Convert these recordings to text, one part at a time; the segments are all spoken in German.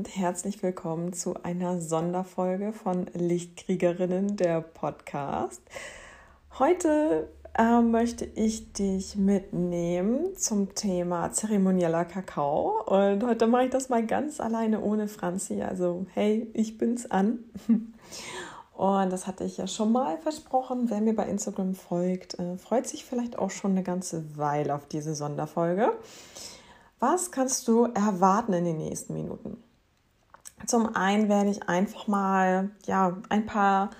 und herzlich willkommen zu einer Sonderfolge von Lichtkriegerinnen, der Podcast. Heute äh, möchte ich dich mitnehmen zum Thema zeremonieller Kakao. Und heute mache ich das mal ganz alleine ohne Franzi. Also, hey, ich bin's an. Und das hatte ich ja schon mal versprochen. Wer mir bei Instagram folgt, äh, freut sich vielleicht auch schon eine ganze Weile auf diese Sonderfolge. Was kannst du erwarten in den nächsten Minuten? Zum einen werde ich einfach mal ja, ein paar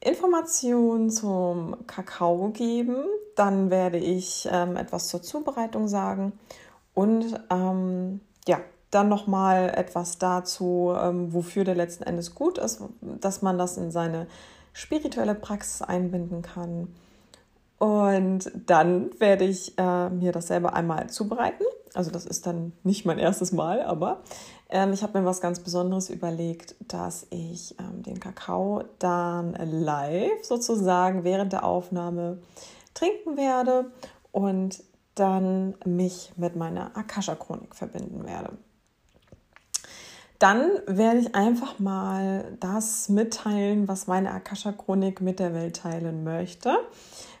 Informationen zum Kakao geben. Dann werde ich ähm, etwas zur Zubereitung sagen und ähm, ja, dann nochmal etwas dazu, ähm, wofür der letzten Endes gut ist, dass man das in seine spirituelle Praxis einbinden kann. Und dann werde ich äh, mir das selber einmal zubereiten also das ist dann nicht mein erstes Mal, aber ähm, ich habe mir was ganz Besonderes überlegt, dass ich ähm, den Kakao dann live sozusagen während der Aufnahme trinken werde und dann mich mit meiner Akasha-Chronik verbinden werde. Dann werde ich einfach mal das mitteilen, was meine Akasha-Chronik mit der Welt teilen möchte.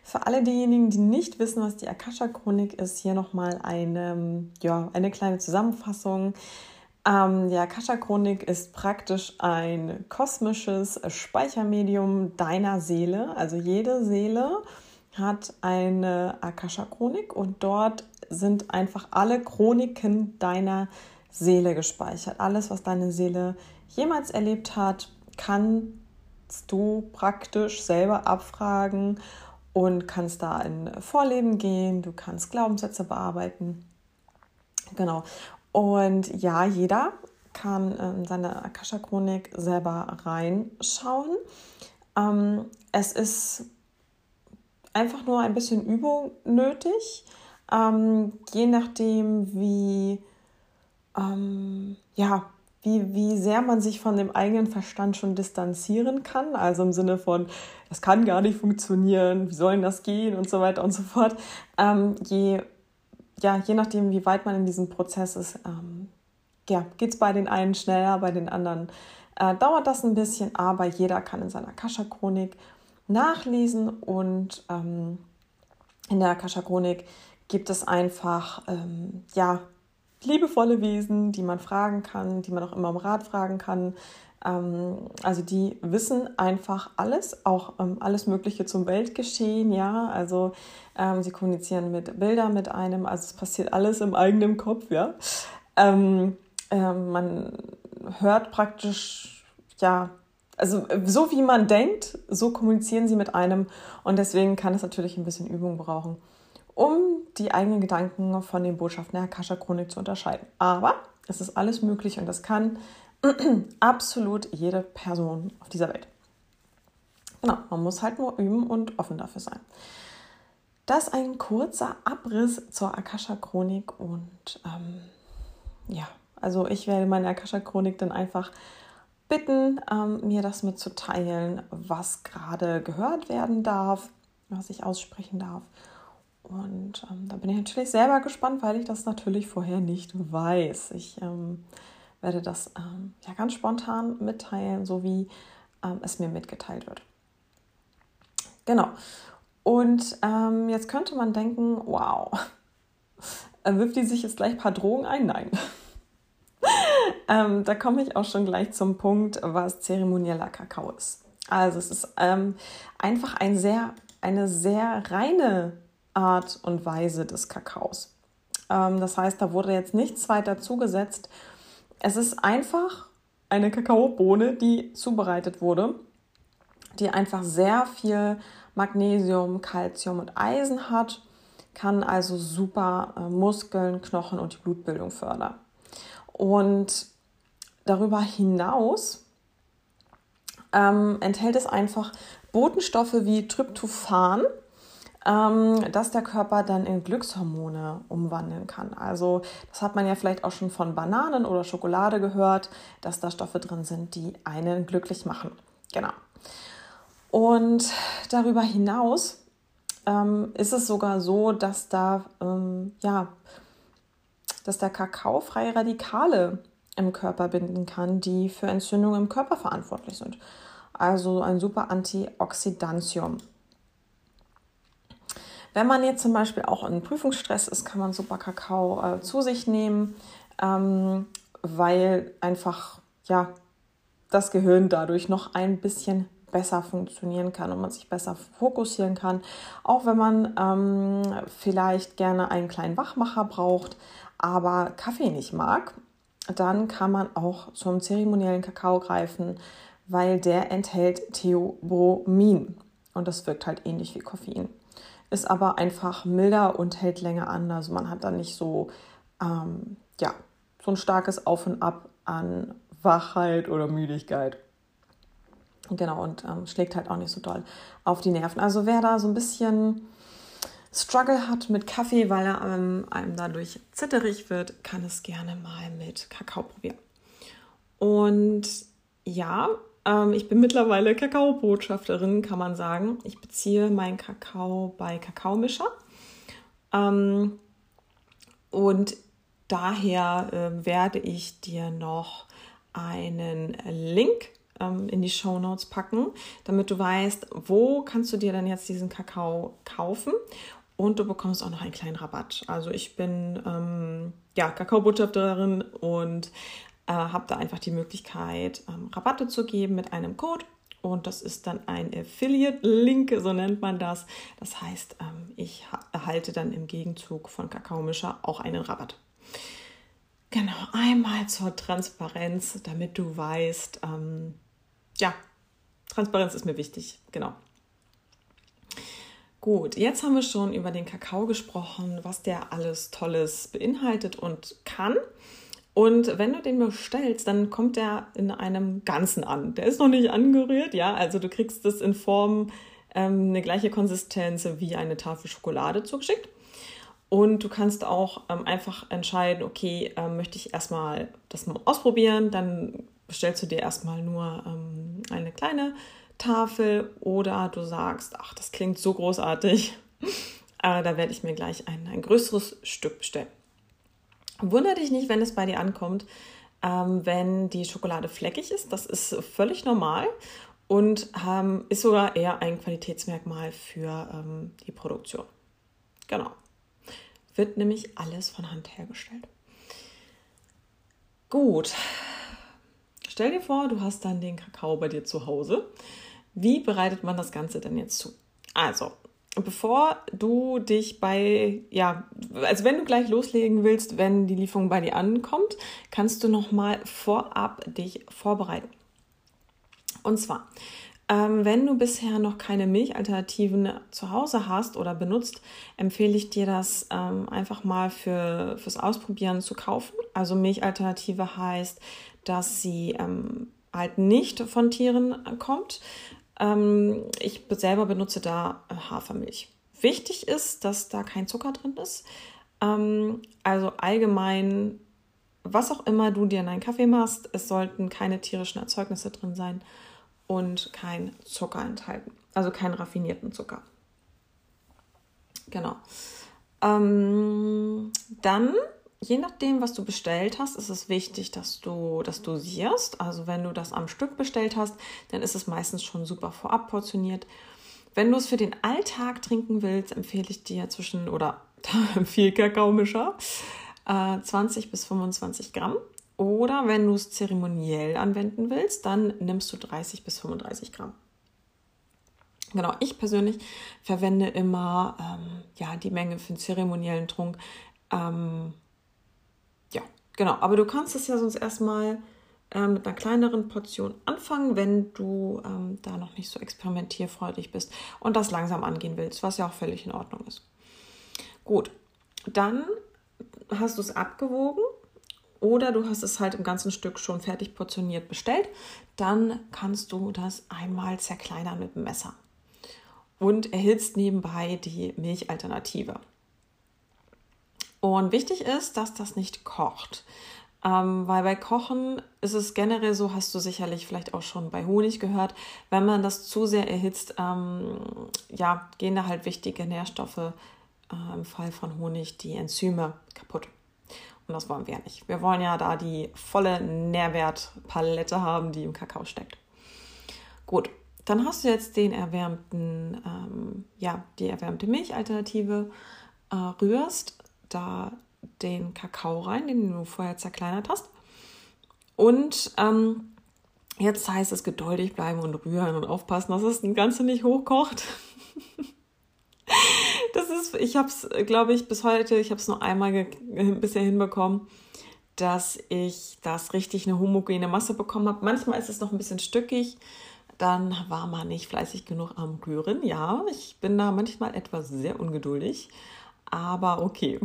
Für alle diejenigen, die nicht wissen, was die Akasha-Chronik ist, hier nochmal eine, ja, eine kleine Zusammenfassung. Ähm, die Akasha-Chronik ist praktisch ein kosmisches Speichermedium deiner Seele. Also jede Seele hat eine Akasha-Chronik und dort sind einfach alle Chroniken deiner Seele gespeichert. Alles, was deine Seele jemals erlebt hat, kannst du praktisch selber abfragen und kannst da in Vorleben gehen, du kannst Glaubenssätze bearbeiten. Genau. Und ja, jeder kann in seine Akasha-Chronik selber reinschauen. Ähm, es ist einfach nur ein bisschen Übung nötig, ähm, je nachdem, wie, ähm, ja, wie, wie sehr man sich von dem eigenen Verstand schon distanzieren kann. Also im Sinne von, das kann gar nicht funktionieren, wie soll das gehen und so weiter und so fort. Ähm, je, ja, je nachdem, wie weit man in diesem Prozess ist, ähm, ja, geht es bei den einen schneller, bei den anderen äh, dauert das ein bisschen, aber jeder kann in seiner Akasha-Chronik nachlesen und ähm, in der Akasha-Chronik gibt es einfach ähm, ja, liebevolle Wesen, die man fragen kann, die man auch immer um Rat fragen kann. Ähm, also die wissen einfach alles, auch ähm, alles Mögliche zum Weltgeschehen, ja. Also ähm, sie kommunizieren mit Bildern mit einem, also es passiert alles im eigenen Kopf, ja. Man hört praktisch, ja, also so wie man denkt, so kommunizieren sie mit einem und deswegen kann es natürlich ein bisschen Übung brauchen um die eigenen Gedanken von den Botschaften der Akasha-Chronik zu unterscheiden. Aber es ist alles möglich und das kann absolut jede Person auf dieser Welt. Genau, man muss halt nur üben und offen dafür sein. Das ein kurzer Abriss zur Akasha-Chronik und ähm, ja, also ich werde meine Akasha-Chronik dann einfach bitten, ähm, mir das mitzuteilen, was gerade gehört werden darf, was ich aussprechen darf und ähm, da bin ich natürlich selber gespannt, weil ich das natürlich vorher nicht weiß. Ich ähm, werde das ähm, ja ganz spontan mitteilen, so wie ähm, es mir mitgeteilt wird. Genau. Und ähm, jetzt könnte man denken, wow, wirft die sich jetzt gleich ein paar Drogen ein? Nein. Ähm, da komme ich auch schon gleich zum Punkt, was zeremonieller Kakao ist. Also es ist einfach ein sehr, eine sehr reine Art und Weise des Kakaos. Ähm, das heißt, da wurde jetzt nichts weiter zugesetzt. Es ist einfach eine Kakaobohne, die zubereitet wurde, die einfach sehr viel Magnesium, Calcium und Eisen hat, kann also super äh, Muskeln, Knochen und die Blutbildung fördern. Und darüber hinaus ähm, enthält es einfach Botenstoffe wie Tryptophan, dass der Körper dann in Glückshormone umwandeln kann. Also das hat man ja vielleicht auch schon von Bananen oder Schokolade gehört, dass da Stoffe drin sind, die einen glücklich machen. Genau. Und darüber hinaus ähm, ist es sogar so, dass da ähm, ja, dass der Kakao freie Radikale im Körper binden kann, die für Entzündungen im Körper verantwortlich sind. Also ein super Antioxidantium. Wenn man jetzt zum Beispiel auch in Prüfungsstress ist, kann man super Kakao äh, zu sich nehmen, ähm, weil einfach ja das Gehirn dadurch noch ein bisschen besser funktionieren kann und man sich besser fokussieren kann. Auch wenn man ähm, vielleicht gerne einen kleinen Wachmacher braucht, aber Kaffee nicht mag, dann kann man auch zum zeremoniellen Kakao greifen, weil der enthält Theobromin und das wirkt halt ähnlich wie Koffein. Ist aber einfach milder und hält länger an. Also man hat dann nicht so, ähm, ja, so ein starkes Auf und Ab an Wachheit oder Müdigkeit. Genau, und ähm, schlägt halt auch nicht so doll auf die Nerven. Also wer da so ein bisschen Struggle hat mit Kaffee, weil er ähm, einem dadurch zitterig wird, kann es gerne mal mit Kakao probieren. Und ja, ähm, ich bin mittlerweile Kakaobotschafterin, kann man sagen. Ich beziehe meinen Kakao bei Kakaomischer. Ähm, und daher äh, werde ich dir noch einen Link ähm, in die Show Notes packen, damit du weißt, wo kannst du dir dann jetzt diesen Kakao kaufen und du bekommst auch noch einen kleinen Rabatt. Also ich bin ähm, ja Kakaobotschafterin und äh, habe da einfach die Möglichkeit, ähm, Rabatte zu geben mit einem Code. Und das ist dann ein Affiliate-Link, so nennt man das. Das heißt, ähm, ich erhalte dann im Gegenzug von Kakaomischer auch einen Rabatt. Genau, einmal zur Transparenz, damit du weißt, ähm, ja, Transparenz ist mir wichtig, genau. Gut, jetzt haben wir schon über den Kakao gesprochen, was der alles Tolles beinhaltet und kann. Und wenn du den bestellst, dann kommt der in einem Ganzen an. Der ist noch nicht angerührt, ja. Also du kriegst es in Form ähm, eine gleiche Konsistenz wie eine Tafel Schokolade zugeschickt. Und du kannst auch ähm, einfach entscheiden, okay, ähm, möchte ich erstmal das mal ausprobieren, dann bestellst du dir erstmal nur ähm, eine kleine Tafel oder du sagst, ach, das klingt so großartig, äh, da werde ich mir gleich ein, ein größeres Stück bestellen. Wunder dich nicht, wenn es bei dir ankommt, ähm, wenn die Schokolade fleckig ist. Das ist völlig normal und ähm, ist sogar eher ein Qualitätsmerkmal für ähm, die Produktion. Genau. Wird nämlich alles von Hand hergestellt. Gut, Stell dir vor, du hast dann den Kakao bei dir zu Hause. Wie bereitet man das Ganze denn jetzt zu? Also, bevor du dich bei, ja, also wenn du gleich loslegen willst, wenn die Lieferung bei dir ankommt, kannst du nochmal vorab dich vorbereiten. Und zwar, ähm, wenn du bisher noch keine Milchalternativen zu Hause hast oder benutzt, empfehle ich dir das ähm, einfach mal für, fürs Ausprobieren zu kaufen. Also Milchalternative heißt, dass sie ähm, halt nicht von Tieren kommt. Ähm, ich selber benutze da äh, Hafermilch. Wichtig ist, dass da kein Zucker drin ist. Ähm, also allgemein, was auch immer du dir in einen Kaffee machst, es sollten keine tierischen Erzeugnisse drin sein und kein Zucker enthalten. Also keinen raffinierten Zucker. Genau. Ähm, dann je nachdem, was du bestellt hast, ist es wichtig, dass du das dosierst. Also wenn du das am Stück bestellt hast, dann ist es meistens schon super vorab portioniert. Wenn du es für den Alltag trinken willst, empfehle ich dir zwischen oder viel Kakaomischer äh, 20 bis 25 Gramm. Oder wenn du es zeremoniell anwenden willst, dann nimmst du 30 bis 35 Gramm. Genau, ich persönlich verwende immer ähm, ja, die Menge für den zeremoniellen Trunk ähm, Genau, aber du kannst es ja sonst erstmal äh, mit einer kleineren Portion anfangen, wenn du ähm, da noch nicht so experimentierfreudig bist und das langsam angehen willst, was ja auch völlig in Ordnung ist. Gut, dann hast du es abgewogen oder du hast es halt im ganzen Stück schon fertig portioniert bestellt, dann kannst du das einmal zerkleinern mit dem Messer und erhitzt nebenbei die Milchalternative. Und wichtig ist, dass das nicht kocht. Ähm, weil bei Kochen ist es generell so, hast du sicherlich vielleicht auch schon bei Honig gehört, wenn man das zu sehr erhitzt, ähm, ja, gehen da halt wichtige Nährstoffe äh, im Fall von Honig, die Enzyme kaputt. Und das wollen wir ja nicht. Wir wollen ja da die volle Nährwertpalette haben, die im Kakao steckt. Gut, dann hast du jetzt den erwärmten, ähm, ja, die erwärmte Milchalternative, äh, rührst da den Kakao rein, den du vorher zerkleinert hast. Und ähm, jetzt heißt es geduldig bleiben und rühren und aufpassen, dass das Ganze nicht hochkocht. das ist, ich habe es, glaube ich, bis heute, ich habe es nur einmal bisher hinbekommen, dass ich das richtig eine homogene Masse bekommen habe. Manchmal ist es noch ein bisschen stückig, dann war man nicht fleißig genug am Rühren. Ja, ich bin da manchmal etwas sehr ungeduldig, aber okay.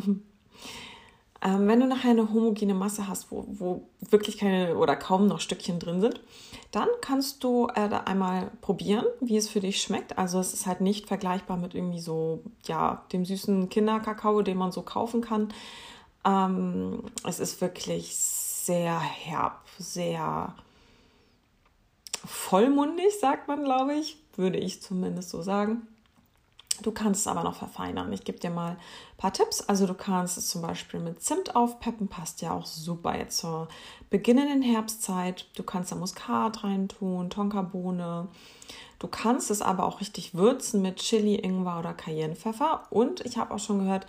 Ähm, wenn du nachher eine homogene Masse hast, wo, wo wirklich keine oder kaum noch Stückchen drin sind, dann kannst du äh, einmal probieren, wie es für dich schmeckt. Also es ist halt nicht vergleichbar mit irgendwie so, ja, dem süßen Kinderkakao, den man so kaufen kann. Ähm, es ist wirklich sehr herb, sehr vollmundig, sagt man, glaube ich. Würde ich zumindest so sagen. Du kannst es aber noch verfeinern. Ich gebe dir mal ein paar Tipps. Also du kannst es zum Beispiel mit Zimt aufpeppen, passt ja auch super jetzt zur beginnenden Herbstzeit. Du kannst da Muskat reintun, Tonkabohne. Du kannst es aber auch richtig würzen mit Chili, Ingwer oder Cayennepfeffer. Und ich habe auch schon gehört,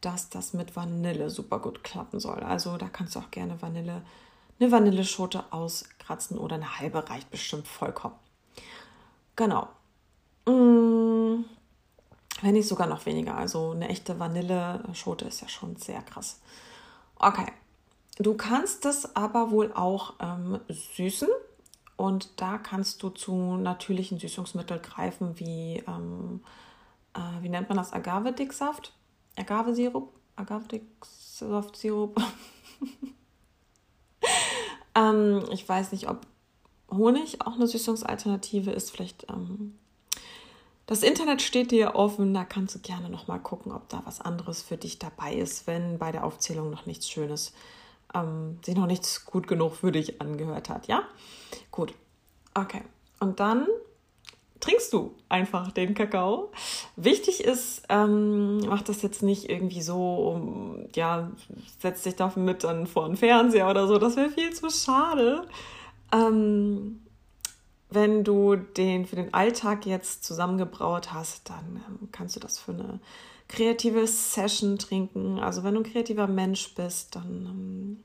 dass das mit Vanille super gut klappen soll. Also da kannst du auch gerne Vanille, eine Vanilleschote auskratzen oder eine halbe reicht bestimmt vollkommen. Genau. Mmh wenn nicht sogar noch weniger. Also eine echte Vanilleschote ist ja schon sehr krass. Okay. Du kannst das aber wohl auch ähm, süßen. Und da kannst du zu natürlichen Süßungsmitteln greifen, wie, ähm, äh, wie nennt man das? Agave-Dicksaft? Agave-Sirup? Agave-Dicksaft-Sirup? ähm, ich weiß nicht, ob Honig auch eine Süßungsalternative ist. Vielleicht ähm, das Internet steht dir offen, da kannst du gerne noch mal gucken, ob da was anderes für dich dabei ist, wenn bei der Aufzählung noch nichts Schönes, ähm, sich noch nichts gut genug für dich angehört hat, ja? Gut, okay. Und dann trinkst du einfach den Kakao. Wichtig ist, ähm, mach das jetzt nicht irgendwie so, ja, setz dich dafür mit dann vor den Fernseher oder so, das wäre viel zu schade. Ähm, wenn du den für den Alltag jetzt zusammengebraut hast, dann ähm, kannst du das für eine kreative Session trinken. Also wenn du ein kreativer Mensch bist, dann ähm,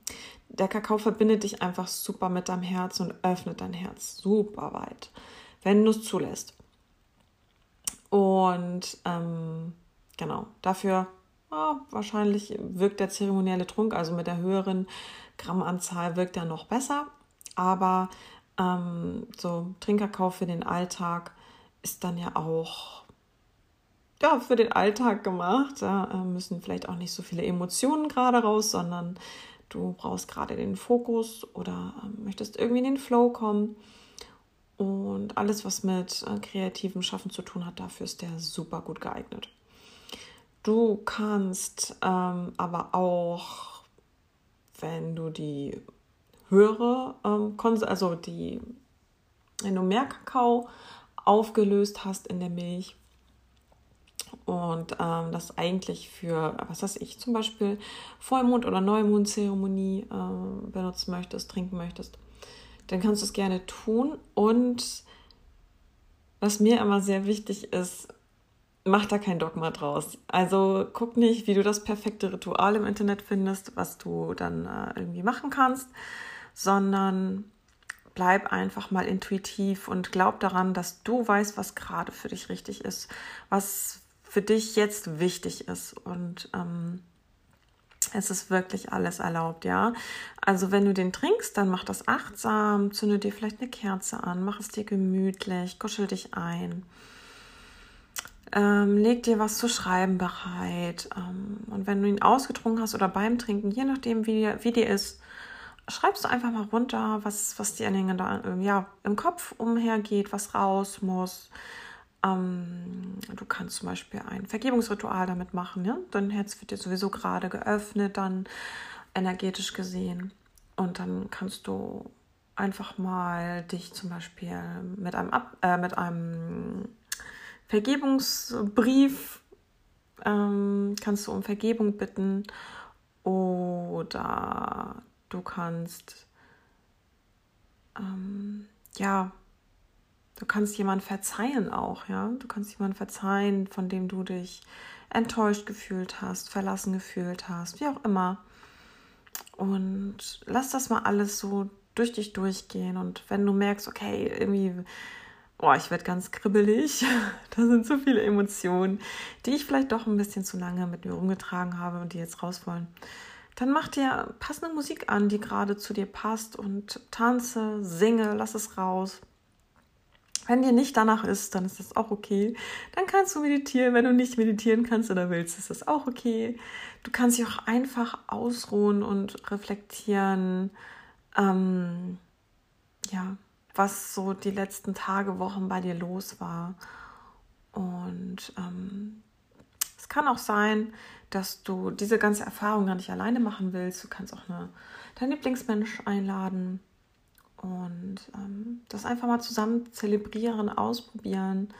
der Kakao verbindet dich einfach super mit deinem Herz und öffnet dein Herz super weit, wenn du es zulässt. Und ähm, genau, dafür oh, wahrscheinlich wirkt der zeremonielle Trunk, also mit der höheren Grammanzahl, wirkt er noch besser. Aber ähm, so Trinkerkauf für den Alltag ist dann ja auch ja, für den Alltag gemacht. Da äh, müssen vielleicht auch nicht so viele Emotionen gerade raus, sondern du brauchst gerade den Fokus oder äh, möchtest irgendwie in den Flow kommen. Und alles, was mit äh, kreativem Schaffen zu tun hat, dafür ist der super gut geeignet. Du kannst ähm, aber auch, wenn du die höhere, ähm, also die, wenn du mehr Kakao aufgelöst hast in der Milch und ähm, das eigentlich für, was weiß ich, zum Beispiel Vollmond- oder Neumondzeremonie äh, benutzen möchtest, trinken möchtest, dann kannst du es gerne tun. Und was mir immer sehr wichtig ist, mach da kein Dogma draus. Also guck nicht, wie du das perfekte Ritual im Internet findest, was du dann äh, irgendwie machen kannst, sondern bleib einfach mal intuitiv und glaub daran, dass du weißt, was gerade für dich richtig ist, was für dich jetzt wichtig ist. Und ähm, es ist wirklich alles erlaubt, ja. Also wenn du den trinkst, dann mach das achtsam, zünde dir vielleicht eine Kerze an, mach es dir gemütlich, kuschel dich ein. Ähm, leg dir was zu schreiben bereit. Ähm, und wenn du ihn ausgetrunken hast oder beim Trinken, je nachdem, wie, wie dir ist, schreibst du einfach mal runter, was, was dir in den, ja, im Kopf umhergeht, was raus muss. Ähm, du kannst zum Beispiel ein Vergebungsritual damit machen. Ja? Dein Herz wird dir sowieso gerade geöffnet, dann energetisch gesehen. Und dann kannst du einfach mal dich zum Beispiel mit einem, Ab äh, mit einem Vergebungsbrief, ähm, kannst du um Vergebung bitten Oder du kannst, ähm, ja, du kannst jemand verzeihen auch, ja. Du kannst jemand verzeihen, von dem du dich enttäuscht gefühlt hast, verlassen gefühlt hast, wie auch immer. Und lass das mal alles so durch dich durchgehen. Und wenn du merkst, okay, irgendwie, oh, ich werde ganz kribbelig, da sind so viele Emotionen, die ich vielleicht doch ein bisschen zu lange mit mir rumgetragen habe und die jetzt raus wollen, dann mach dir passende Musik an, die gerade zu dir passt und tanze, singe, lass es raus. Wenn dir nicht danach ist, dann ist das auch okay. Dann kannst du meditieren. Wenn du nicht meditieren kannst oder willst, ist das auch okay. Du kannst dich auch einfach ausruhen und reflektieren, ähm, ja, was so die letzten Tage, Wochen bei dir los war. Und ähm, es kann auch sein, dass du diese ganze Erfahrung gar nicht alleine machen willst. Du kannst auch eine, deinen Lieblingsmensch einladen und ähm, das einfach mal zusammen zelebrieren, ausprobieren.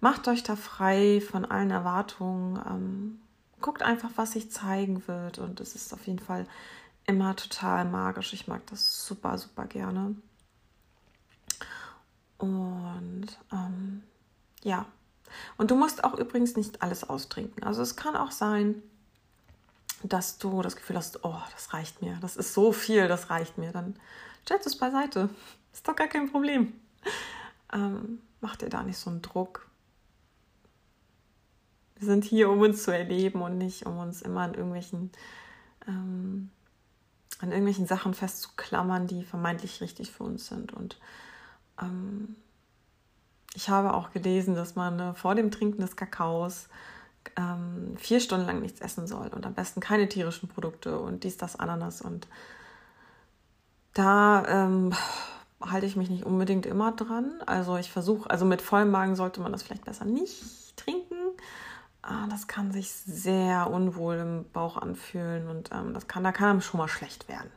Macht euch da frei von allen Erwartungen. Ähm, guckt einfach, was sich zeigen wird. Und es ist auf jeden Fall immer total magisch. Ich mag das super, super gerne. Und ähm, ja. Und du musst auch übrigens nicht alles austrinken. Also es kann auch sein, dass du das Gefühl hast, oh, das reicht mir. Das ist so viel, das reicht mir. Dann stellst es beiseite. Ist doch gar kein Problem. Ähm, mach dir da nicht so einen Druck. Wir sind hier, um uns zu erleben und nicht, um uns immer an irgendwelchen, ähm, an irgendwelchen Sachen festzuklammern, die vermeintlich richtig für uns sind. Und ähm, ich habe auch gelesen, dass man äh, vor dem Trinken des Kakaos ähm, vier Stunden lang nichts essen soll und am besten keine tierischen Produkte und dies, das, Ananas und da ähm, halte ich mich nicht unbedingt immer dran. Also ich versuche, also mit vollem Magen sollte man das vielleicht besser nicht trinken. Ah, das kann sich sehr unwohl im Bauch anfühlen und ähm, das kann, da kann einem schon mal schlecht werden.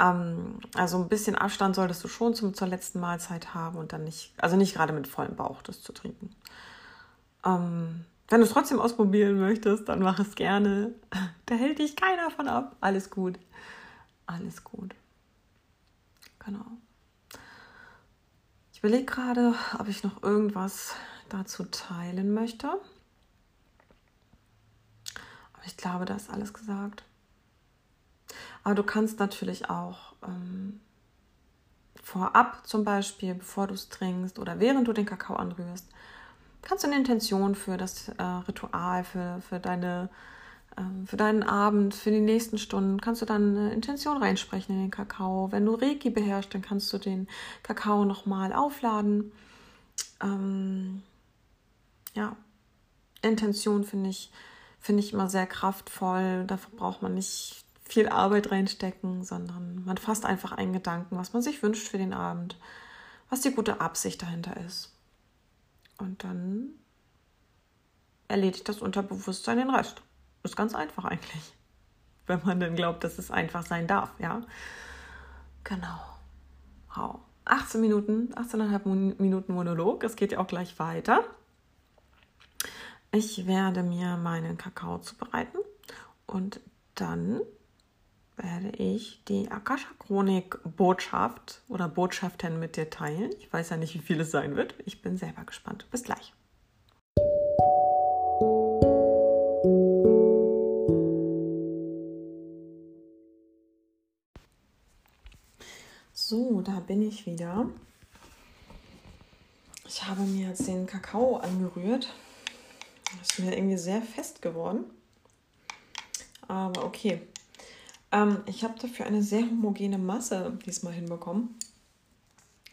Ähm, also ein bisschen Abstand solltest du schon zum, zur letzten Mahlzeit haben und dann nicht, also nicht gerade mit vollem Bauch das zu trinken. Ähm, wenn du es trotzdem ausprobieren möchtest, dann mach es gerne. Da hält dich keiner von ab. Alles gut. Alles gut. Genau. Ich überlege gerade, ob ich noch irgendwas dazu teilen möchte. Aber ich glaube, da ist alles gesagt. Aber du kannst natürlich auch ähm, vorab zum Beispiel, bevor du es trinkst oder während du den Kakao anrührst, kannst du eine Intention für das äh, Ritual, für, für deine ähm, für deinen Abend, für die nächsten Stunden kannst du dann eine Intention reinsprechen in den Kakao. Wenn du Reiki beherrschst, dann kannst du den Kakao nochmal aufladen. Ähm, ja, Intention finde ich, finde ich immer sehr kraftvoll. Dafür braucht man nicht viel Arbeit reinstecken, sondern man fasst einfach einen Gedanken, was man sich wünscht für den Abend, was die gute Absicht dahinter ist. Und dann erledigt das Unterbewusstsein den Rest. Ist ganz einfach eigentlich. Wenn man denn glaubt, dass es einfach sein darf, ja. Genau. Wow. 18 Minuten, 18,5 Minuten Monolog. Es geht ja auch gleich weiter. Ich werde mir meinen Kakao zubereiten und dann werde ich die Akasha Chronik Botschaft oder Botschaften mit dir teilen. Ich weiß ja nicht, wie viel es sein wird. Ich bin selber gespannt. Bis gleich. So, da bin ich wieder. Ich habe mir jetzt den Kakao angerührt. Das ist mir irgendwie sehr fest geworden. Aber okay. Ähm, ich habe dafür eine sehr homogene Masse diesmal hinbekommen.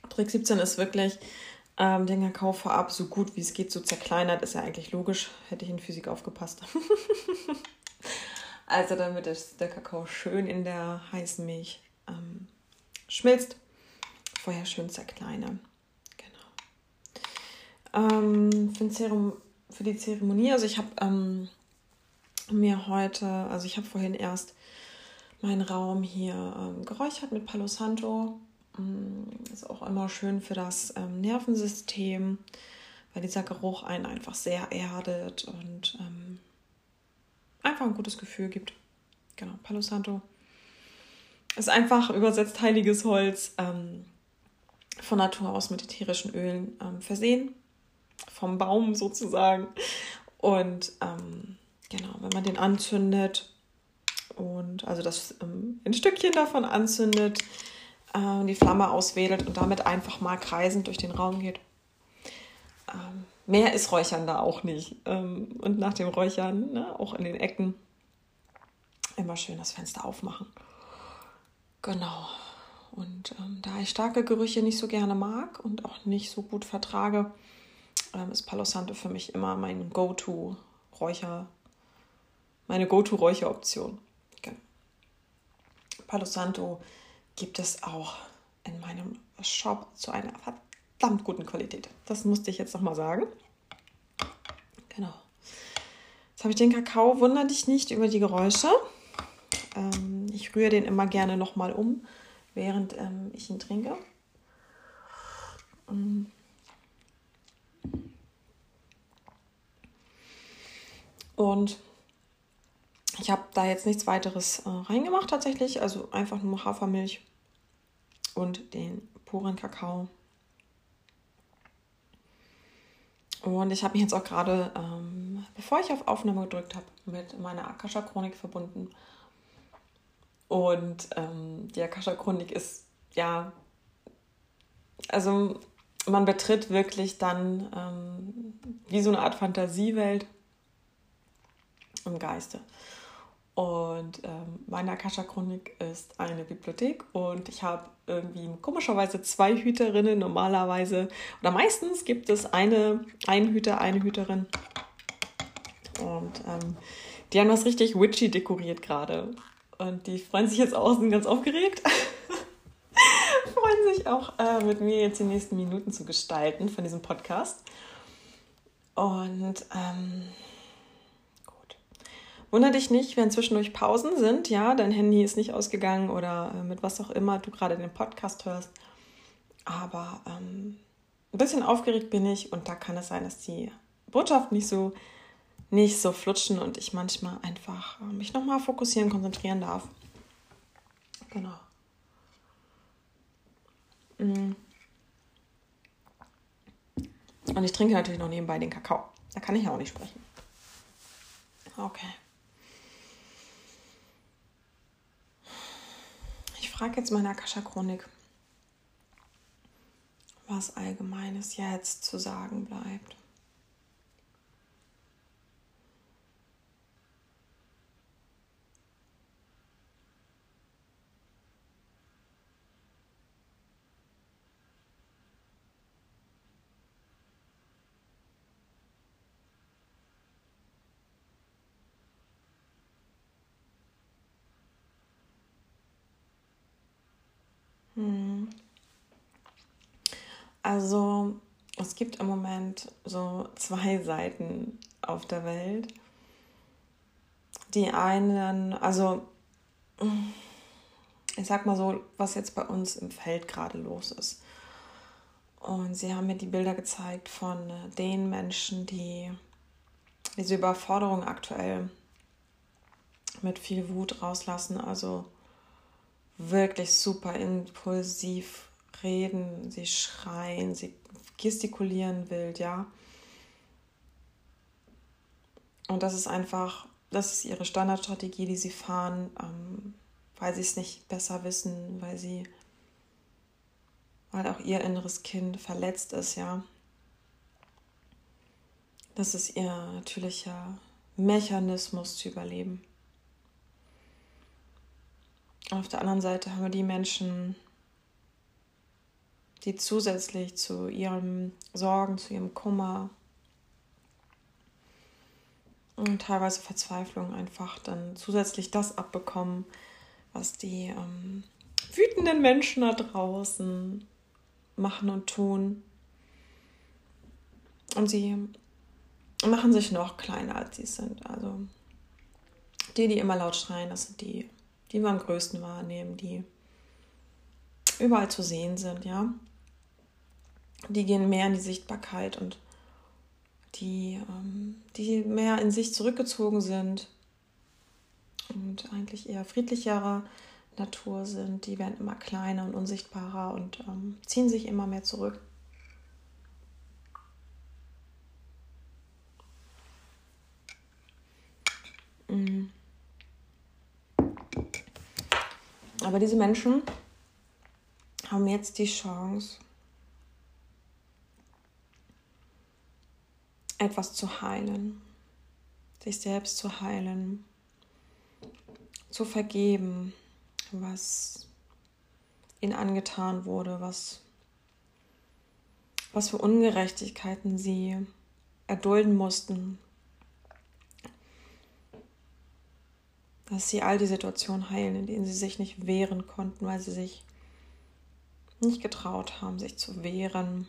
Trick 17 ist wirklich ähm, den Kakao vorab so gut wie es geht so zerkleinert. Ist ja eigentlich logisch. Hätte ich in Physik aufgepasst. also damit der Kakao schön in der heißen Milch ähm, schmilzt. Vorher schön zerkleinern. Genau. Ähm, für, für, die Zeremonie, also ich habe ähm, mir heute, also ich habe vorhin erst meinen Raum hier ähm, geräuchert mit Palo Santo. Ähm, ist auch immer schön für das ähm, Nervensystem, weil dieser Geruch einen einfach sehr erdet und ähm, einfach ein gutes Gefühl gibt. genau, Palo Santo ist einfach übersetzt heiliges Holz, ähm, von Natur aus mit ätherischen Ölen ähm, versehen, vom Baum sozusagen. Und ähm, genau, wenn man den anzündet und also das ähm, ein Stückchen davon anzündet, äh, die Flamme auswedelt und damit einfach mal kreisend durch den Raum geht. Ähm, mehr ist Räuchern da auch nicht. Ähm, und nach dem Räuchern, ne, auch in den Ecken, immer schön das Fenster aufmachen. Genau. Und ähm, da ich starke Gerüche nicht so gerne mag und auch nicht so gut vertrage, ähm, ist Palo Santo für mich immer mein Go-To-Räucher, meine Go-To-Räucheroption. Palo Santo gibt es auch in meinem Shop zu einer verdammt guten Qualität. Das musste ich jetzt nochmal sagen. Genau. Jetzt habe ich den Kakao. Wunder dich nicht über die Geräusche. Ähm, ich rühre den immer gerne nochmal um während ähm, ich ihn trinke. Mm. Und ich habe da jetzt nichts weiteres äh, reingemacht tatsächlich, also einfach nur Hafermilch und den puren Kakao. Und ich habe mich jetzt auch gerade, ähm, bevor ich auf Aufnahme gedrückt habe, mit meiner Akasha-Chronik verbunden und ähm, die Akasha-Chronik ist ja, also man betritt wirklich dann ähm, wie so eine Art Fantasiewelt im Geiste. Und ähm, meine Akasha-Chronik ist eine Bibliothek und ich habe irgendwie komischerweise zwei Hüterinnen. Normalerweise oder meistens gibt es eine, einen Hüter, eine Hüterin. Und ähm, die haben das richtig witchy dekoriert gerade. Und die freuen sich jetzt auch, sind ganz aufgeregt. freuen sich auch, äh, mit mir jetzt die nächsten Minuten zu gestalten von diesem Podcast. Und ähm. Wunder dich nicht, wenn zwischendurch Pausen sind, ja, dein Handy ist nicht ausgegangen oder äh, mit was auch immer du gerade den Podcast hörst. Aber ähm, ein bisschen aufgeregt bin ich und da kann es sein, dass die Botschaft nicht so nicht so flutschen und ich manchmal einfach äh, mich nochmal fokussieren, konzentrieren darf. Genau. Mm. Und ich trinke natürlich noch nebenbei den Kakao. Da kann ich ja auch nicht sprechen. Okay. Ich frage jetzt meine Akasha-Chronik, was Allgemeines jetzt zu sagen bleibt. Also es gibt im Moment so zwei Seiten auf der Welt. Die einen, also ich sag mal so, was jetzt bei uns im Feld gerade los ist. Und sie haben mir die Bilder gezeigt von den Menschen, die diese Überforderung aktuell mit viel Wut rauslassen. Also wirklich super impulsiv reden, sie schreien, sie gestikulieren wild, ja. Und das ist einfach, das ist ihre Standardstrategie, die sie fahren, ähm, weil sie es nicht besser wissen, weil sie, weil auch ihr inneres Kind verletzt ist, ja. Das ist ihr natürlicher Mechanismus zu überleben. Auf der anderen Seite haben wir die Menschen, die zusätzlich zu ihren Sorgen, zu ihrem Kummer und teilweise Verzweiflung einfach dann zusätzlich das abbekommen, was die ähm, wütenden Menschen da draußen machen und tun. Und sie machen sich noch kleiner, als sie sind. Also die, die immer laut schreien, das sind die die wir am größten wahrnehmen, die überall zu sehen sind, ja. Die gehen mehr in die Sichtbarkeit und die, ähm, die mehr in sich zurückgezogen sind und eigentlich eher friedlicherer Natur sind, die werden immer kleiner und unsichtbarer und ähm, ziehen sich immer mehr zurück. Aber diese Menschen haben jetzt die Chance, etwas zu heilen, sich selbst zu heilen, zu vergeben, was ihnen angetan wurde, was, was für Ungerechtigkeiten sie erdulden mussten, dass sie all die Situationen heilen, in denen sie sich nicht wehren konnten, weil sie sich nicht getraut haben, sich zu wehren.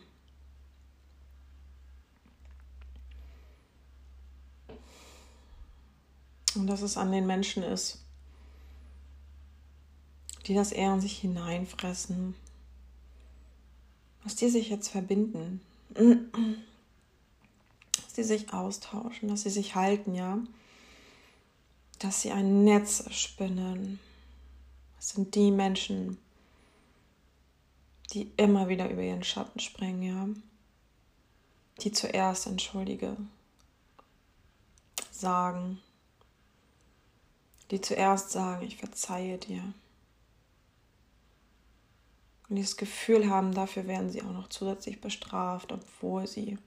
Und dass es an den Menschen ist, die das eher in sich hineinfressen, dass die sich jetzt verbinden, dass sie sich austauschen, dass sie sich halten, ja, dass sie ein Netz spinnen. Das sind die Menschen, die immer wieder über ihren Schatten springen, ja, die zuerst entschuldige sagen, die zuerst sagen, ich verzeihe dir. Und dieses Gefühl haben, dafür werden sie auch noch zusätzlich bestraft, obwohl sie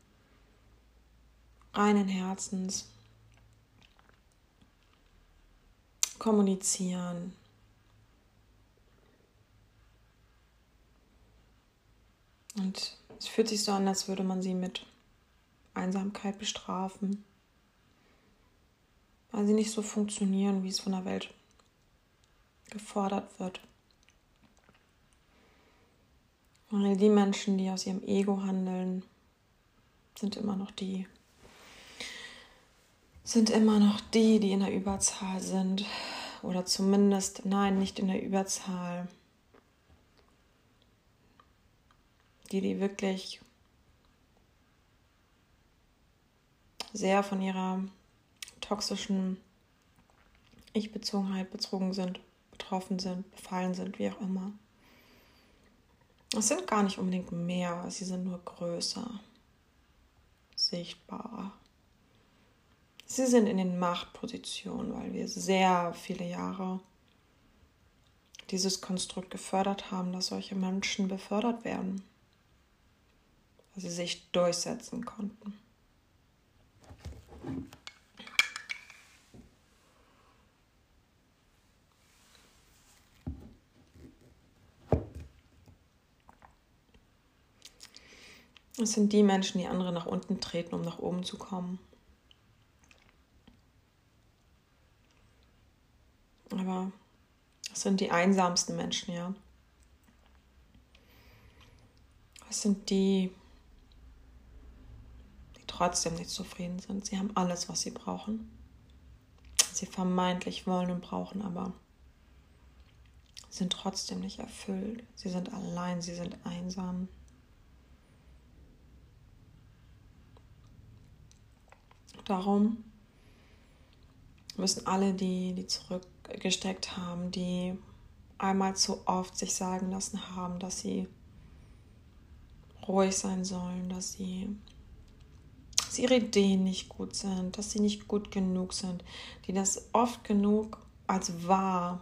reinen Herzens kommunizieren. Und es fühlt sich so an, als würde man sie mit Einsamkeit bestrafen, weil sie nicht so funktionieren, wie es von der Welt gefordert wird. Weil die Menschen, die aus ihrem Ego handeln, sind immer noch die, sind immer noch die, die in der Überzahl sind. Oder zumindest, nein, nicht in der Überzahl. Die, die wirklich sehr von ihrer toxischen Ich-Bezogenheit bezogen sind, betroffen sind, befallen sind, wie auch immer. Es sind gar nicht unbedingt mehr, sie sind nur größer, sichtbarer. Sie sind in den Machtpositionen, weil wir sehr viele Jahre dieses Konstrukt gefördert haben, dass solche Menschen befördert werden, dass sie sich durchsetzen konnten. Es sind die Menschen, die andere nach unten treten, um nach oben zu kommen. Aber es sind die einsamsten Menschen, ja. Es sind die, die trotzdem nicht zufrieden sind. Sie haben alles, was sie brauchen. Sie vermeintlich wollen und brauchen, aber sind trotzdem nicht erfüllt. Sie sind allein, sie sind einsam. Darum müssen alle, die, die zurückgesteckt haben, die einmal zu oft sich sagen lassen haben, dass sie ruhig sein sollen, dass sie dass ihre Ideen nicht gut sind, dass sie nicht gut genug sind, die das oft genug als wahr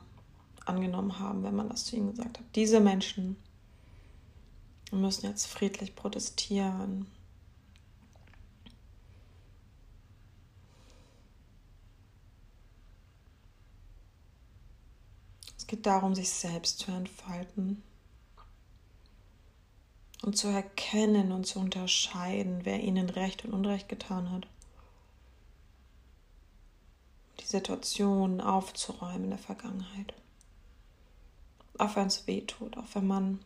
angenommen haben, wenn man das zu ihnen gesagt hat. Diese Menschen müssen jetzt friedlich protestieren, geht darum, sich selbst zu entfalten und zu erkennen und zu unterscheiden, wer ihnen Recht und Unrecht getan hat. Die Situation aufzuräumen in der Vergangenheit. Auch wenn es weh tut, auch wenn man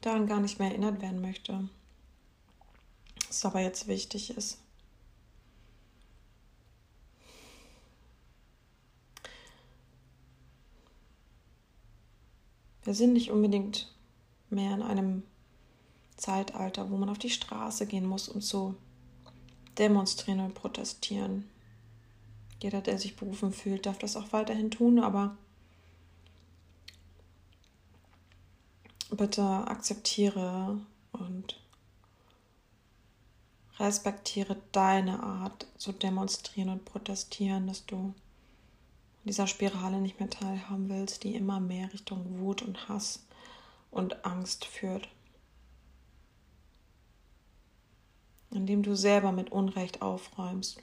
daran gar nicht mehr erinnert werden möchte. Was aber jetzt wichtig ist. Wir sind nicht unbedingt mehr in einem Zeitalter, wo man auf die Straße gehen muss, um zu demonstrieren und protestieren. Jeder, der sich berufen fühlt, darf das auch weiterhin tun, aber bitte akzeptiere und respektiere deine Art zu demonstrieren und protestieren, dass du dieser Spirale nicht mehr teilhaben willst, die immer mehr Richtung Wut und Hass und Angst führt. Indem du selber mit Unrecht aufräumst.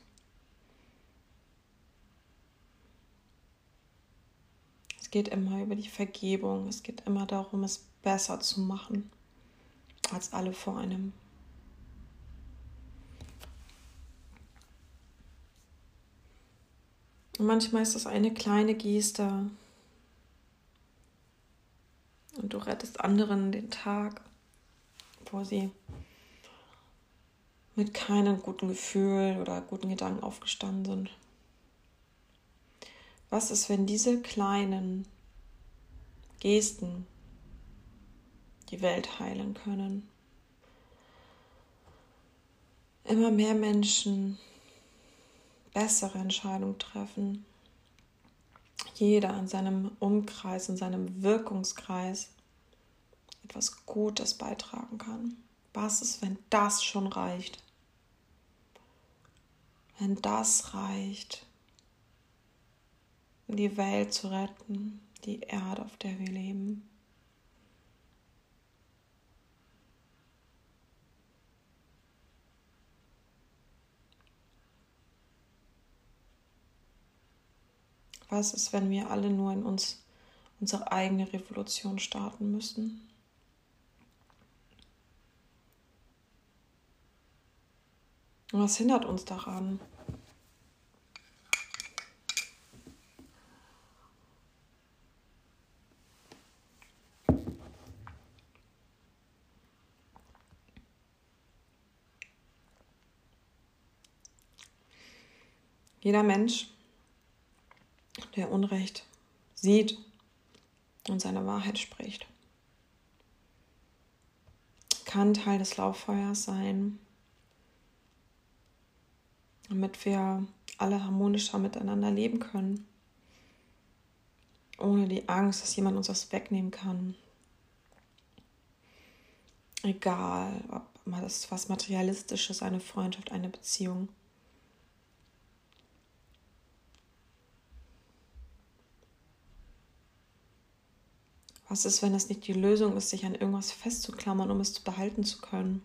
Es geht immer über die Vergebung, es geht immer darum, es besser zu machen als alle vor einem. Und manchmal ist es eine kleine Geste und du rettest anderen den Tag, wo sie mit keinem guten Gefühl oder guten Gedanken aufgestanden sind. Was ist, wenn diese kleinen Gesten die Welt heilen können. Immer mehr Menschen bessere Entscheidungen treffen. Jeder in seinem Umkreis, in seinem Wirkungskreis etwas Gutes beitragen kann. Was ist, wenn das schon reicht? Wenn das reicht, um die Welt zu retten, die Erde, auf der wir leben. Was ist, wenn wir alle nur in uns unsere eigene Revolution starten müssen? Und was hindert uns daran? Jeder Mensch der Unrecht sieht und seine Wahrheit spricht. Kann Teil des Lauffeuers sein, damit wir alle harmonischer miteinander leben können, ohne die Angst, dass jemand uns was wegnehmen kann. Egal, ob das was Materialistisches, eine Freundschaft, eine Beziehung. Was ist, wenn es nicht die Lösung ist, sich an irgendwas festzuklammern, um es zu behalten zu können?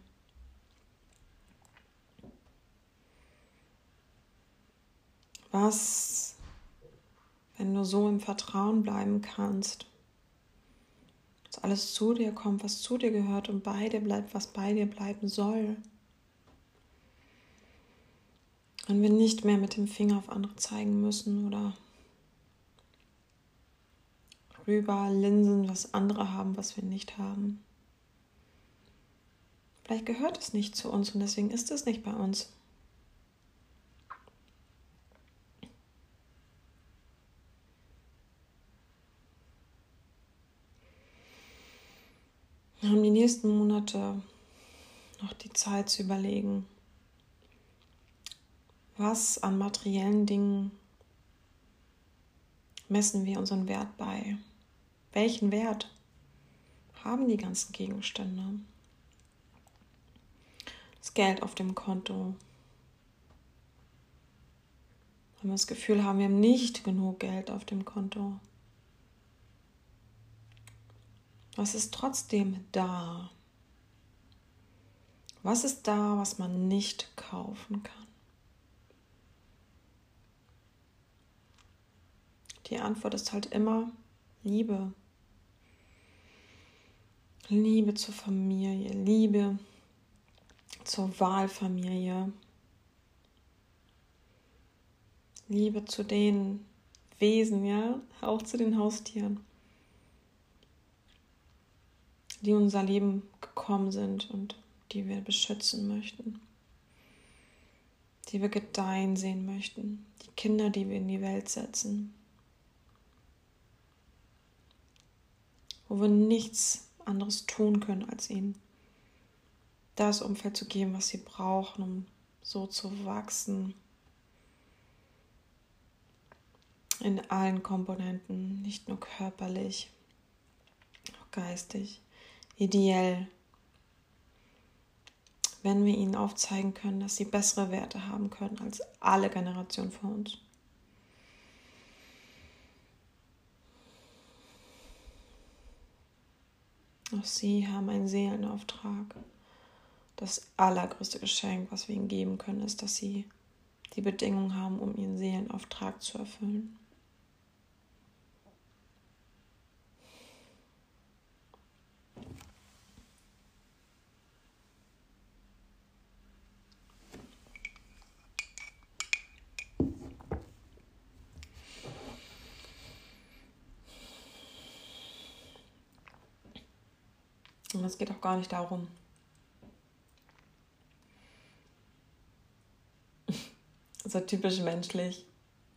Was, wenn du so im Vertrauen bleiben kannst, dass alles zu dir kommt, was zu dir gehört und bei dir bleibt, was bei dir bleiben soll? Wenn wir nicht mehr mit dem Finger auf andere zeigen müssen oder rüber linsen, was andere haben, was wir nicht haben. Vielleicht gehört es nicht zu uns und deswegen ist es nicht bei uns. Wir haben die nächsten Monate noch die Zeit zu überlegen, was an materiellen Dingen messen wir unseren Wert bei. Welchen Wert haben die ganzen Gegenstände? Das Geld auf dem Konto. Wenn wir das Gefühl haben, wir haben nicht genug Geld auf dem Konto. Was ist trotzdem da? Was ist da, was man nicht kaufen kann? Die Antwort ist halt immer Liebe. Liebe zur Familie, Liebe zur Wahlfamilie, Liebe zu den Wesen, ja, auch zu den Haustieren, die in unser Leben gekommen sind und die wir beschützen möchten, die wir gedeihen sehen möchten, die Kinder, die wir in die Welt setzen, wo wir nichts anderes tun können, als ihnen das Umfeld zu geben, was sie brauchen, um so zu wachsen, In allen Komponenten, nicht nur körperlich, auch geistig, ideell. Wenn wir ihnen aufzeigen können, dass sie bessere Werte haben können als alle Generationen vor uns. Auch sie haben einen Seelenauftrag. Das allergrößte Geschenk, was wir ihnen geben können, ist, dass sie die Bedingungen haben, um ihren Seelenauftrag zu erfüllen. Es geht auch gar nicht darum, so typisch menschlich,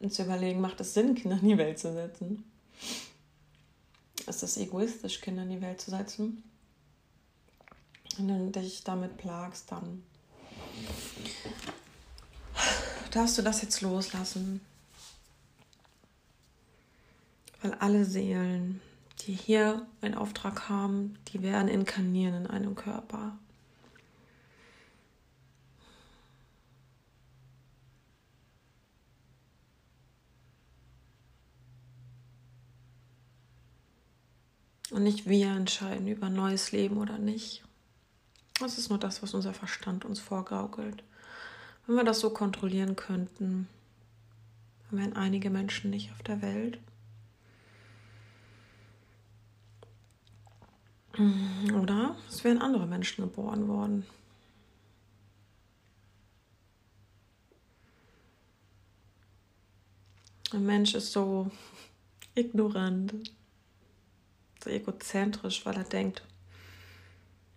zu überlegen, macht es Sinn, Kinder in die Welt zu setzen? Ist es egoistisch, Kinder in die Welt zu setzen? Wenn du dich damit plagst, dann darfst du das jetzt loslassen. Weil alle Seelen, die hier einen Auftrag haben, die werden inkarnieren in einem Körper. Und nicht wir entscheiden über neues Leben oder nicht. Das ist nur das, was unser Verstand uns vorgaukelt. Wenn wir das so kontrollieren könnten, wären einige Menschen nicht auf der Welt. Oder es wären andere Menschen geboren worden. Ein Mensch ist so ignorant, so egozentrisch, weil er denkt,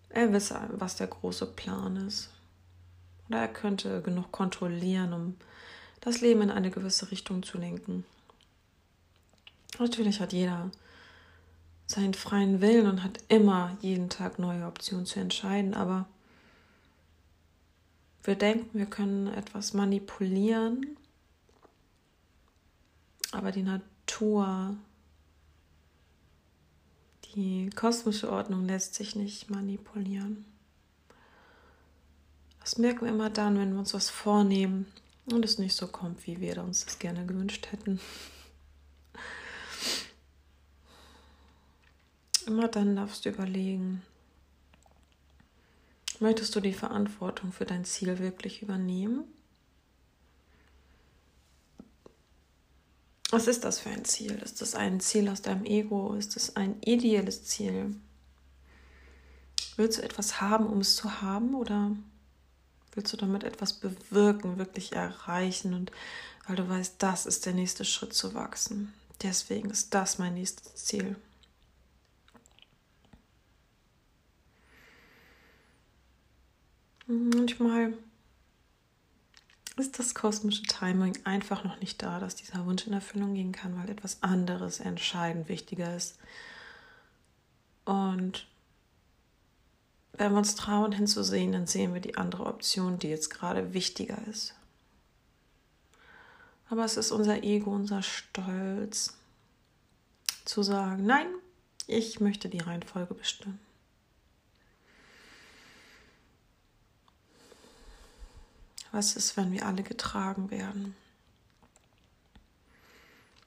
er wisse, was der große Plan ist. Oder er könnte genug kontrollieren, um das Leben in eine gewisse Richtung zu lenken. Natürlich hat jeder seinen freien Willen und hat immer jeden Tag neue Optionen zu entscheiden, aber wir denken, wir können etwas manipulieren, aber die Natur die kosmische Ordnung lässt sich nicht manipulieren. Das merken wir immer dann, wenn wir uns was vornehmen und es nicht so kommt, wie wir uns das gerne gewünscht hätten. Immer dann darfst du überlegen, möchtest du die Verantwortung für dein Ziel wirklich übernehmen? Was ist das für ein Ziel? Ist das ein Ziel aus deinem Ego? Ist das ein ideelles Ziel? Willst du etwas haben, um es zu haben? Oder willst du damit etwas bewirken, wirklich erreichen? Und weil du weißt, das ist der nächste Schritt zu wachsen. Deswegen ist das mein nächstes Ziel. Manchmal ist das kosmische Timing einfach noch nicht da, dass dieser Wunsch in Erfüllung gehen kann, weil etwas anderes entscheidend wichtiger ist. Und wenn wir uns trauen hinzusehen, dann sehen wir die andere Option, die jetzt gerade wichtiger ist. Aber es ist unser Ego, unser Stolz, zu sagen, nein, ich möchte die Reihenfolge bestimmen. Was ist, wenn wir alle getragen werden?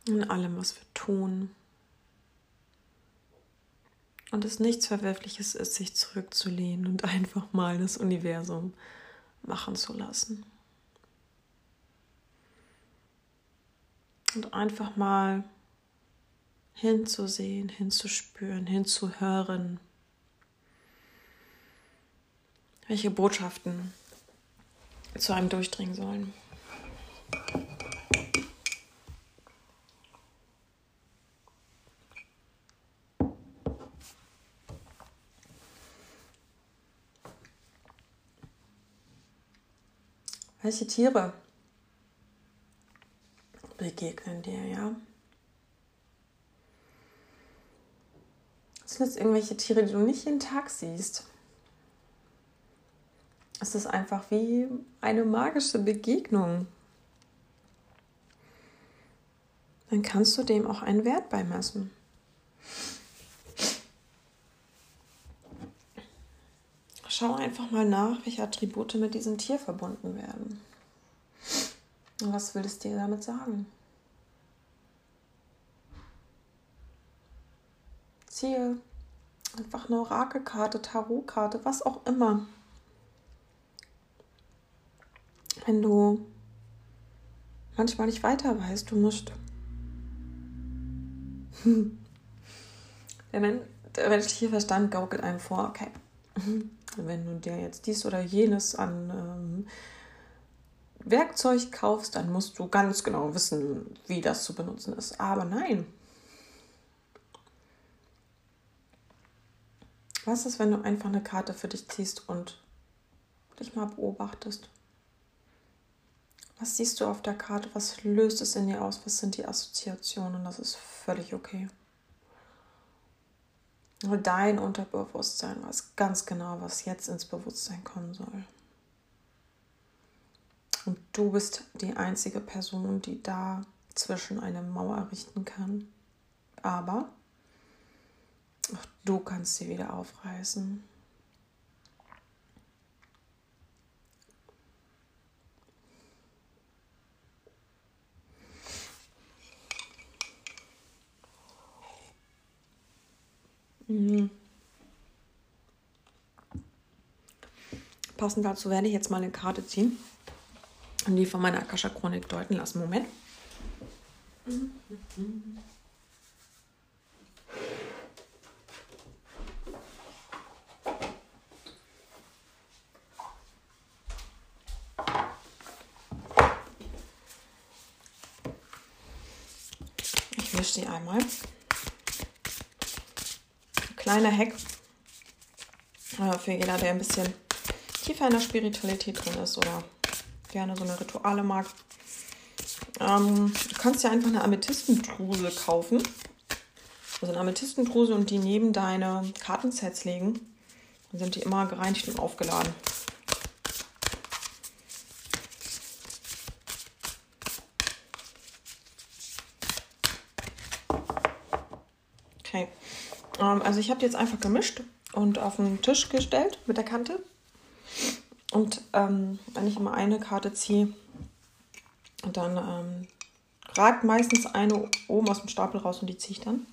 In allem, was wir tun. Und es nichts Verwerfliches ist, sich zurückzulehnen und einfach mal das Universum machen zu lassen. Und einfach mal hinzusehen, hinzuspüren, hinzuhören. Welche Botschaften zu einem durchdringen sollen. Welche Tiere begegnen dir, ja? Sind es irgendwelche Tiere, die du nicht jeden Tag siehst? Es ist einfach wie eine magische Begegnung. dann kannst du dem auch einen Wert beimessen. Schau einfach mal nach, welche Attribute mit diesem Tier verbunden werden. Und was will es dir damit sagen? Ziehe einfach eine Orakelkarte, Tarotkarte, was auch immer. Wenn du manchmal nicht weiter weißt, du musst. Der, menschliche Verstand gaukelt einem vor, okay, wenn du dir jetzt dies oder jenes an ähm, Werkzeug kaufst, dann musst du ganz genau wissen, wie das zu benutzen ist. Aber nein. Was ist, wenn du einfach eine Karte für dich ziehst und dich mal beobachtest? Was siehst du auf der Karte? Was löst es in dir aus? Was sind die Assoziationen? Das ist völlig okay. Nur dein Unterbewusstsein weiß ganz genau, was jetzt ins Bewusstsein kommen soll. Und du bist die einzige Person, die da zwischen eine Mauer errichten kann. Aber auch du kannst sie wieder aufreißen. Mhm. Passend dazu werde ich jetzt mal eine Karte ziehen und die von meiner Akasha-Chronik deuten lassen. Moment. Ich mische sie einmal. Kleiner Hack äh, für jeder, der ein bisschen tiefer in der Spiritualität drin ist oder gerne so eine Rituale mag. Ähm, du kannst ja einfach eine Amethystendruse kaufen. Also eine Amethystendruse und die neben deine Kartensets legen. Dann sind die immer gereinigt und aufgeladen. Okay. Ähm, also ich habe die jetzt einfach gemischt und auf den Tisch gestellt mit der Kante. Und ähm, wenn ich immer eine Karte ziehe, dann ähm, ragt meistens eine oben aus dem Stapel raus und die ziehe ich dann.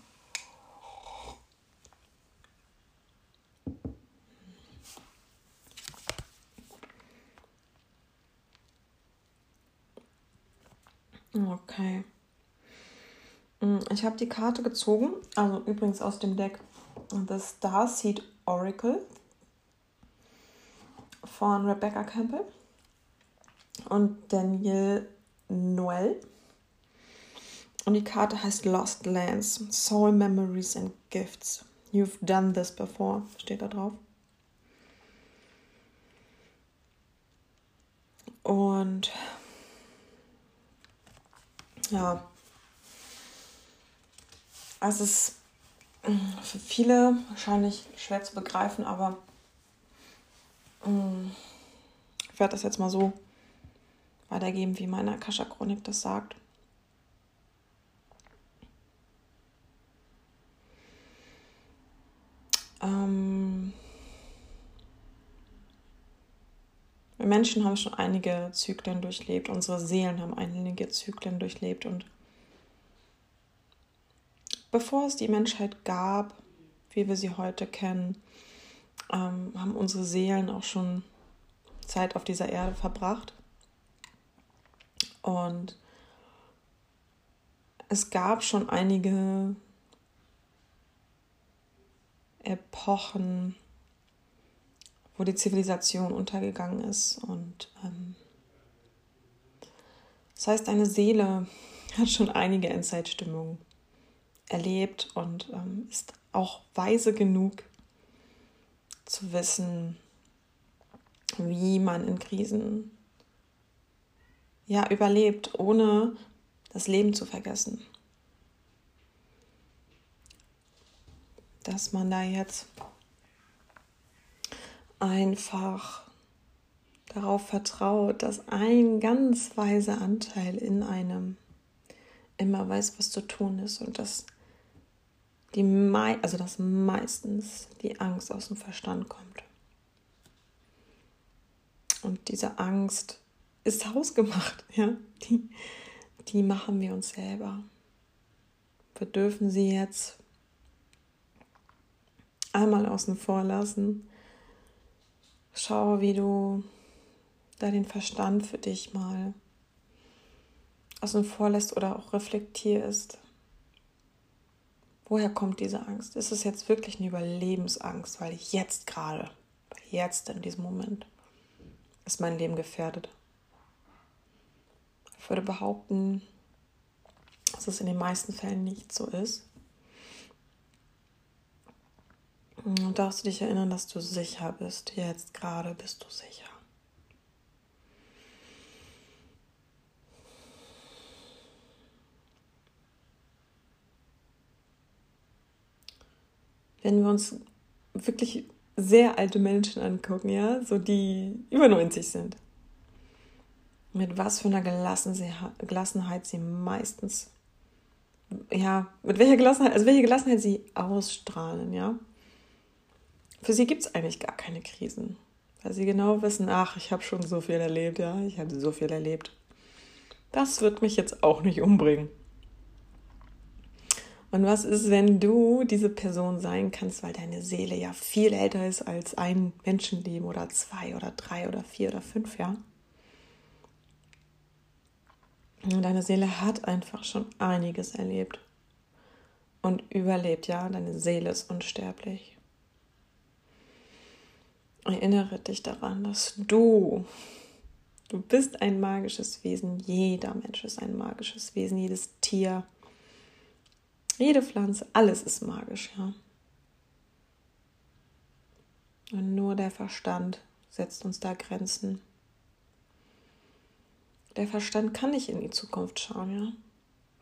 Okay. Mm, ich habe die Karte gezogen, also übrigens aus dem Deck The Starseed Oracle von Rebecca Campbell und Daniel Noel. Und die Karte heißt Lost Lands, Soul Memories and Gifts. You've done this before, steht da drauf. Und ja, also es ist für viele wahrscheinlich schwer zu begreifen, aber Mm. Ich werde das jetzt mal so weitergeben, wie meine Akasha-Chronik das sagt. Ähm wir Menschen haben schon einige Zyklen durchlebt, unsere Seelen haben einige Zyklen durchlebt und bevor es die Menschheit gab, wie wir sie heute kennen, ähm, haben unsere Seelen auch schon Zeit auf dieser Erde verbracht. Und es gab schon einige Epochen, wo die Zivilisation untergegangen ist. Und ähm, das heißt, eine Seele hat schon einige Endzeitstimmungen erlebt und ähm, ist auch weise genug, zu wissen, wie man in Krisen ja überlebt, ohne das Leben zu vergessen. Dass man da jetzt einfach darauf vertraut, dass ein ganz weiser Anteil in einem immer weiß, was zu tun ist und dass die mei also dass meistens die Angst aus dem Verstand kommt. Und diese Angst ist hausgemacht, ja. Die, die machen wir uns selber. Wir dürfen sie jetzt einmal außen vor lassen. Schau, wie du da den Verstand für dich mal außen vor lässt oder auch reflektierst. Woher kommt diese Angst? Ist es jetzt wirklich eine Überlebensangst, weil ich jetzt gerade, jetzt in diesem Moment, ist mein Leben gefährdet? Ich würde behaupten, dass es in den meisten Fällen nicht so ist. Und darfst du dich erinnern, dass du sicher bist. Jetzt gerade bist du sicher. Wenn wir uns wirklich sehr alte Menschen angucken, ja, so die über 90 sind, mit was für einer Gelassenheit sie meistens, ja, mit welcher Gelassenheit, also welche Gelassenheit sie ausstrahlen, ja. Für sie gibt es eigentlich gar keine Krisen, weil sie genau wissen, ach, ich habe schon so viel erlebt, ja, ich habe so viel erlebt. Das wird mich jetzt auch nicht umbringen. Und was ist, wenn du diese Person sein kannst, weil deine Seele ja viel älter ist als ein Menschenleben oder zwei oder drei oder vier oder fünf, ja? Und deine Seele hat einfach schon einiges erlebt und überlebt, ja? Deine Seele ist unsterblich. Erinnere dich daran, dass du, du bist ein magisches Wesen. Jeder Mensch ist ein magisches Wesen, jedes Tier, jede Pflanze, alles ist magisch, ja. Und nur der Verstand setzt uns da Grenzen. Der Verstand kann nicht in die Zukunft schauen, ja.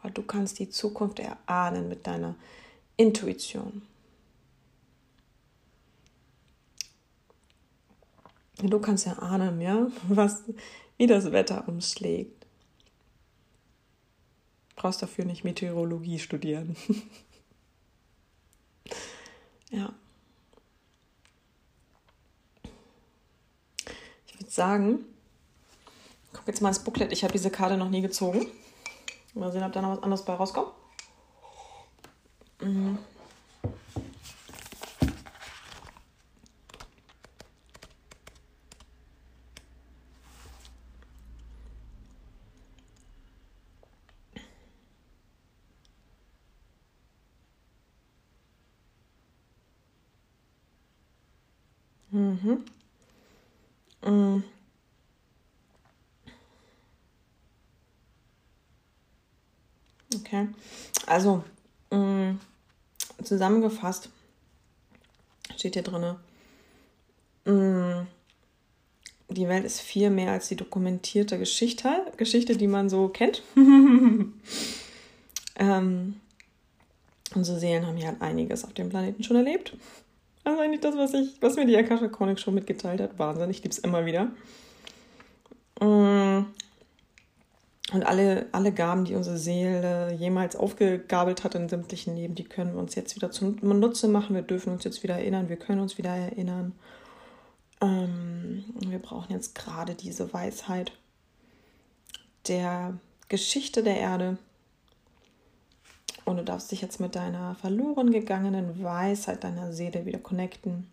Weil du kannst die Zukunft erahnen mit deiner Intuition. Du kannst ja ahnen, ja, was, wie das Wetter umschlägt. Brauchst dafür nicht Meteorologie studieren. ja. Ich würde sagen, ich gucke jetzt mal ins Booklet. Ich habe diese Karte noch nie gezogen. Mal sehen, ob da noch was anderes bei rauskommt. Mhm. Mhm. Mhm. Okay, also mh, zusammengefasst steht hier drin, die Welt ist viel mehr als die dokumentierte Geschichte, Geschichte, die man so kennt. ähm, unsere Seelen haben hier halt einiges auf dem Planeten schon erlebt. Also eigentlich das, was ich, was mir die Akasha Chronik schon mitgeteilt hat. Wahnsinn, ich liebe es immer wieder. Mm. Und alle, alle Gaben, die unsere Seele jemals aufgegabelt hat in sämtlichen Leben, die können wir uns jetzt wieder zum Nutze machen. Wir dürfen uns jetzt wieder erinnern, wir können uns wieder erinnern. Ähm, wir brauchen jetzt gerade diese Weisheit der Geschichte der Erde, und du darfst dich jetzt mit deiner verloren gegangenen Weisheit deiner Seele wieder connecten.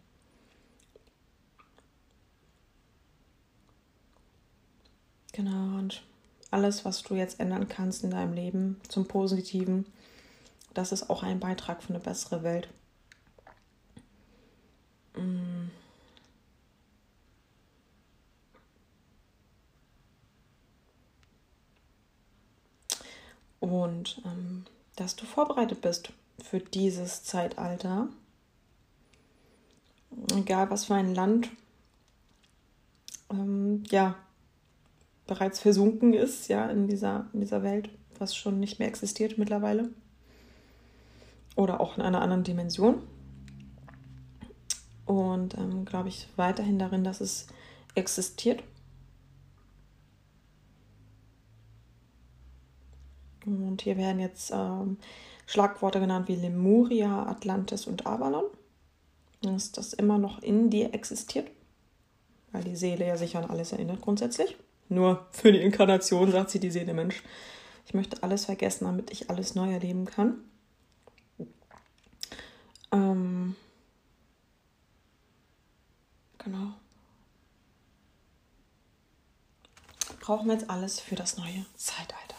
Genau, und alles, was du jetzt ändern kannst in deinem Leben zum Positiven, das ist auch ein Beitrag für eine bessere Welt. Mm. Und ähm, dass du vorbereitet bist für dieses Zeitalter. Egal was für ein Land ähm, ja bereits versunken ist, ja, in dieser, in dieser Welt, was schon nicht mehr existiert mittlerweile. Oder auch in einer anderen Dimension. Und ähm, glaube ich weiterhin darin, dass es existiert Und hier werden jetzt ähm, Schlagworte genannt wie Lemuria, Atlantis und Avalon. Dass das immer noch in dir existiert, weil die Seele ja sich an alles erinnert grundsätzlich. Nur für die Inkarnation sagt sie die Seele, Mensch, ich möchte alles vergessen, damit ich alles neu erleben kann. Ähm, genau. Brauchen wir jetzt alles für das neue Zeitalter.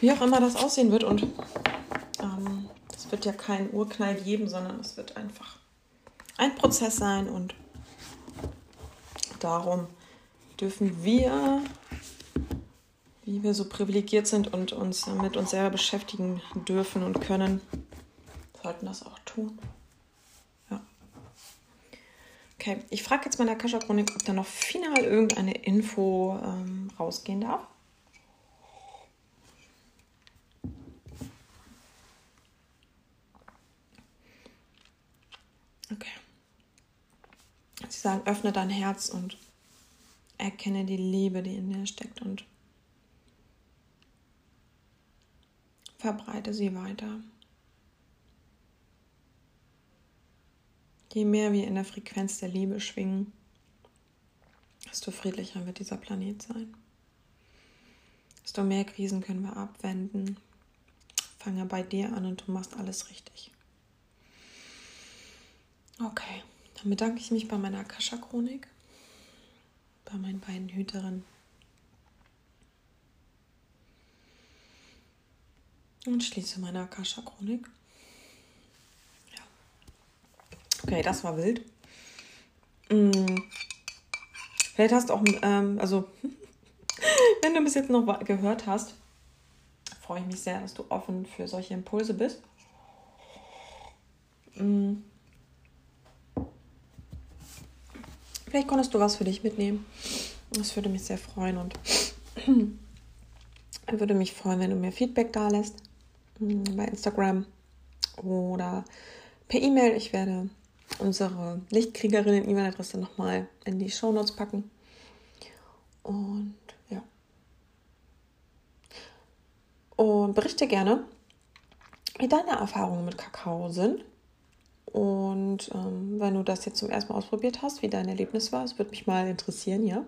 Wie auch immer das aussehen wird und ähm, es wird ja keinen Urknall geben, sondern es wird einfach ein Prozess sein und darum dürfen wir, wie wir so privilegiert sind und uns mit uns selber beschäftigen dürfen und können, sollten das auch tun. Okay, ich frage jetzt mal in der Kascha-Chronik, ob da noch final irgendeine Info ähm, rausgehen darf. Okay. Sie sagen, öffne dein Herz und erkenne die Liebe, die in dir steckt und verbreite sie weiter. Je mehr wir in der Frequenz der Liebe schwingen, desto friedlicher wird dieser Planet sein. Desto mehr Krisen können wir abwenden. Fange bei dir an und du machst alles richtig. Okay, dann bedanke ich mich bei meiner Akasha-Chronik, bei meinen beiden Hüterinnen. Und schließe meine Akasha-Chronik. Ja. Okay, das war wild. Hm. Vielleicht hast du auch, ähm, also, wenn du bis jetzt noch gehört hast, freue ich mich sehr, dass du offen für solche Impulse bist. Hm. Vielleicht konntest du was für dich mitnehmen. Das würde mich sehr freuen und würde mich freuen, wenn du mir Feedback da lässt hm, bei Instagram oder per E-Mail. Ich werde unsere Lichtkriegerinnen-E-Mail-Adresse nochmal in die Show Notes packen. Und ja. Und berichte gerne, wie deine Erfahrungen mit Kakao sind. Und ähm, wenn du das jetzt zum ersten Mal ausprobiert hast, wie dein Erlebnis war, es würde mich mal interessieren, ja.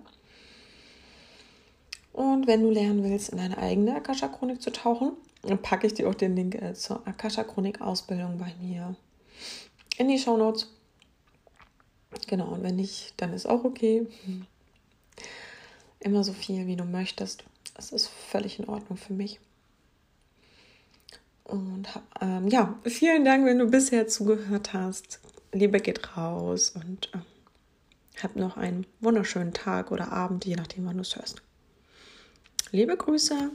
Und wenn du lernen willst, in deine eigene Akasha-Chronik zu tauchen, dann packe ich dir auch den Link äh, zur Akasha-Chronik-Ausbildung bei mir in die Show Notes. Genau, und wenn nicht, dann ist auch okay. Immer so viel, wie du möchtest. Das ist völlig in Ordnung für mich. Und ähm, ja, vielen Dank, wenn du bisher zugehört hast. Liebe geht raus und ähm, hab noch einen wunderschönen Tag oder Abend, je nachdem, wann du es hörst. Liebe Grüße,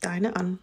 deine Ann.